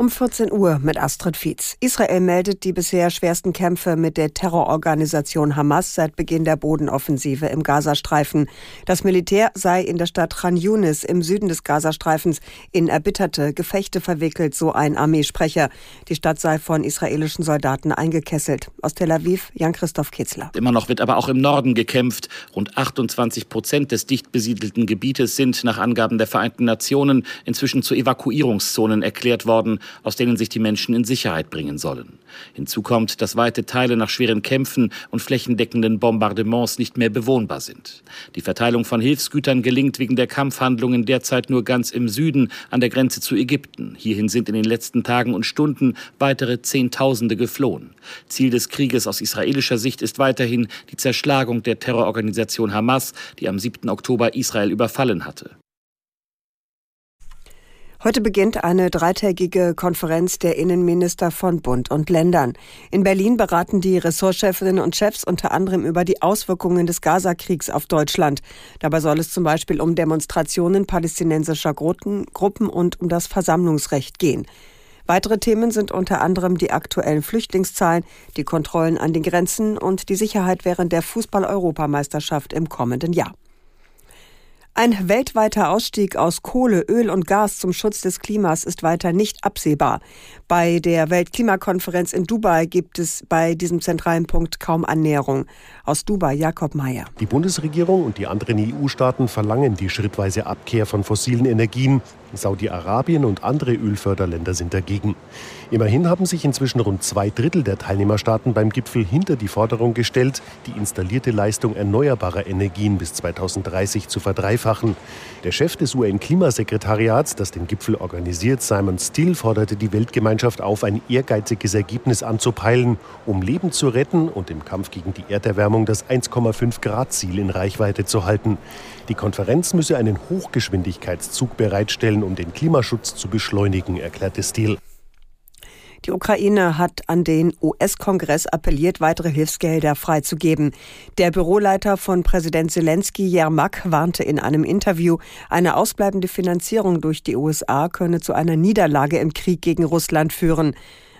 Um 14 Uhr mit Astrid Fietz. Israel meldet die bisher schwersten Kämpfe mit der Terrororganisation Hamas seit Beginn der Bodenoffensive im Gazastreifen. Das Militär sei in der Stadt Khan Yunis im Süden des Gazastreifens in erbitterte Gefechte verwickelt, so ein Armeesprecher. Die Stadt sei von israelischen Soldaten eingekesselt. Aus Tel Aviv, Jan-Christoph Kitzler. Immer noch wird aber auch im Norden gekämpft. Rund 28 Prozent des dicht besiedelten Gebietes sind nach Angaben der Vereinten Nationen inzwischen zu Evakuierungszonen erklärt worden aus denen sich die Menschen in Sicherheit bringen sollen. Hinzu kommt, dass weite Teile nach schweren Kämpfen und flächendeckenden Bombardements nicht mehr bewohnbar sind. Die Verteilung von Hilfsgütern gelingt wegen der Kampfhandlungen derzeit nur ganz im Süden an der Grenze zu Ägypten. Hierhin sind in den letzten Tagen und Stunden weitere Zehntausende geflohen. Ziel des Krieges aus israelischer Sicht ist weiterhin die Zerschlagung der Terrororganisation Hamas, die am 7. Oktober Israel überfallen hatte. Heute beginnt eine dreitägige Konferenz der Innenminister von Bund und Ländern. In Berlin beraten die Ressortchefinnen und Chefs unter anderem über die Auswirkungen des Gaza-Kriegs auf Deutschland. Dabei soll es zum Beispiel um Demonstrationen palästinensischer Gruppen und um das Versammlungsrecht gehen. Weitere Themen sind unter anderem die aktuellen Flüchtlingszahlen, die Kontrollen an den Grenzen und die Sicherheit während der Fußball-Europameisterschaft im kommenden Jahr. Ein weltweiter Ausstieg aus Kohle, Öl und Gas zum Schutz des Klimas ist weiter nicht absehbar. Bei der Weltklimakonferenz in Dubai gibt es bei diesem zentralen Punkt kaum Annäherung. Aus Dubai Jakob Mayer. Die Bundesregierung und die anderen EU-Staaten verlangen die schrittweise Abkehr von fossilen Energien. Saudi-Arabien und andere Ölförderländer sind dagegen. Immerhin haben sich inzwischen rund zwei Drittel der Teilnehmerstaaten beim Gipfel hinter die Forderung gestellt, die installierte Leistung erneuerbarer Energien bis 2030 zu verdreifachen. Der Chef des UN-Klimasekretariats, das den Gipfel organisiert, Simon Steele, forderte die Weltgemeinschaft auf, ein ehrgeiziges Ergebnis anzupeilen, um Leben zu retten und im Kampf gegen die Erderwärmung das 1,5 Grad Ziel in Reichweite zu halten. Die Konferenz müsse einen Hochgeschwindigkeitszug bereitstellen, um den Klimaschutz zu beschleunigen, erklärte Steele. Die Ukraine hat an den US-Kongress appelliert, weitere Hilfsgelder freizugeben. Der Büroleiter von Präsident Zelensky, Jermak, warnte in einem Interview, eine ausbleibende Finanzierung durch die USA könne zu einer Niederlage im Krieg gegen Russland führen.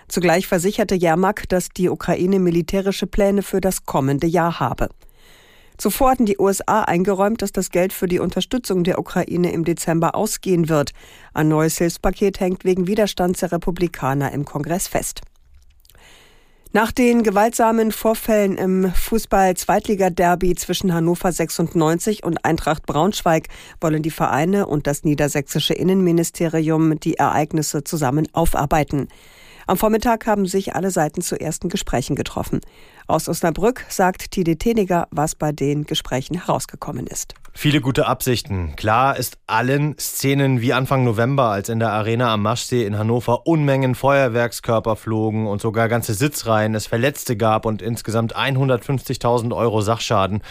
Zugleich versicherte Jermak, dass die Ukraine militärische Pläne für das kommende Jahr habe. Zuvor hatten die USA eingeräumt, dass das Geld für die Unterstützung der Ukraine im Dezember ausgehen wird. Ein neues Hilfspaket hängt wegen Widerstands der Republikaner im Kongress fest. Nach den gewaltsamen Vorfällen im Fußball-Zweitliga-Derby zwischen Hannover 96 und Eintracht Braunschweig wollen die Vereine und das niedersächsische Innenministerium die Ereignisse zusammen aufarbeiten. Am Vormittag haben sich alle Seiten zu ersten Gesprächen getroffen. Aus Osnabrück sagt Tide Teniger, was bei den Gesprächen herausgekommen ist. Viele gute Absichten. Klar ist allen Szenen wie Anfang November, als in der Arena am Maschsee in Hannover Unmengen Feuerwerkskörper flogen und sogar ganze Sitzreihen es Verletzte gab und insgesamt 150.000 Euro Sachschaden,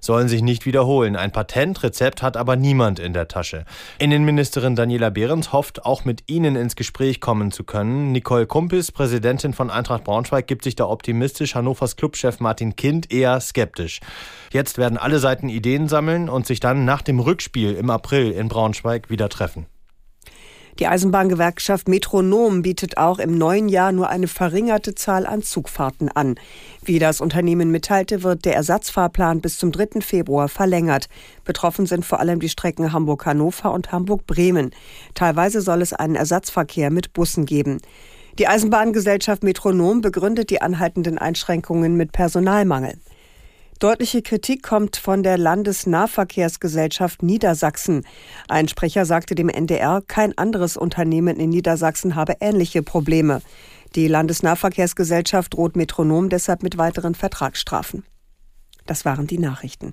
sollen sich nicht wiederholen. Ein Patentrezept hat aber niemand in der Tasche. Innenministerin Daniela Behrens hofft, auch mit Ihnen ins Gespräch kommen zu können. Nicole Kumpis, Präsidentin von Eintracht Braunschweig, gibt sich da optimistisch. Hannovers Clubchef Martin Kind eher skeptisch. Jetzt werden alle Seiten Ideen sammeln und sich dann nach dem Rückspiel im April in Braunschweig wieder treffen. Die Eisenbahngewerkschaft Metronom bietet auch im neuen Jahr nur eine verringerte Zahl an Zugfahrten an. Wie das Unternehmen mitteilte, wird der Ersatzfahrplan bis zum 3. Februar verlängert. Betroffen sind vor allem die Strecken Hamburg-Hannover und Hamburg-Bremen. Teilweise soll es einen Ersatzverkehr mit Bussen geben. Die Eisenbahngesellschaft Metronom begründet die anhaltenden Einschränkungen mit Personalmangel. Deutliche Kritik kommt von der Landesnahverkehrsgesellschaft Niedersachsen. Ein Sprecher sagte dem NDR, kein anderes Unternehmen in Niedersachsen habe ähnliche Probleme. Die Landesnahverkehrsgesellschaft droht Metronom deshalb mit weiteren Vertragsstrafen. Das waren die Nachrichten.